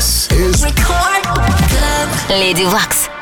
This is Record Club. Lady Wax.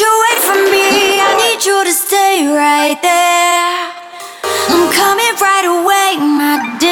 you wait for me. I need you to stay right there. I'm coming right away, my dear.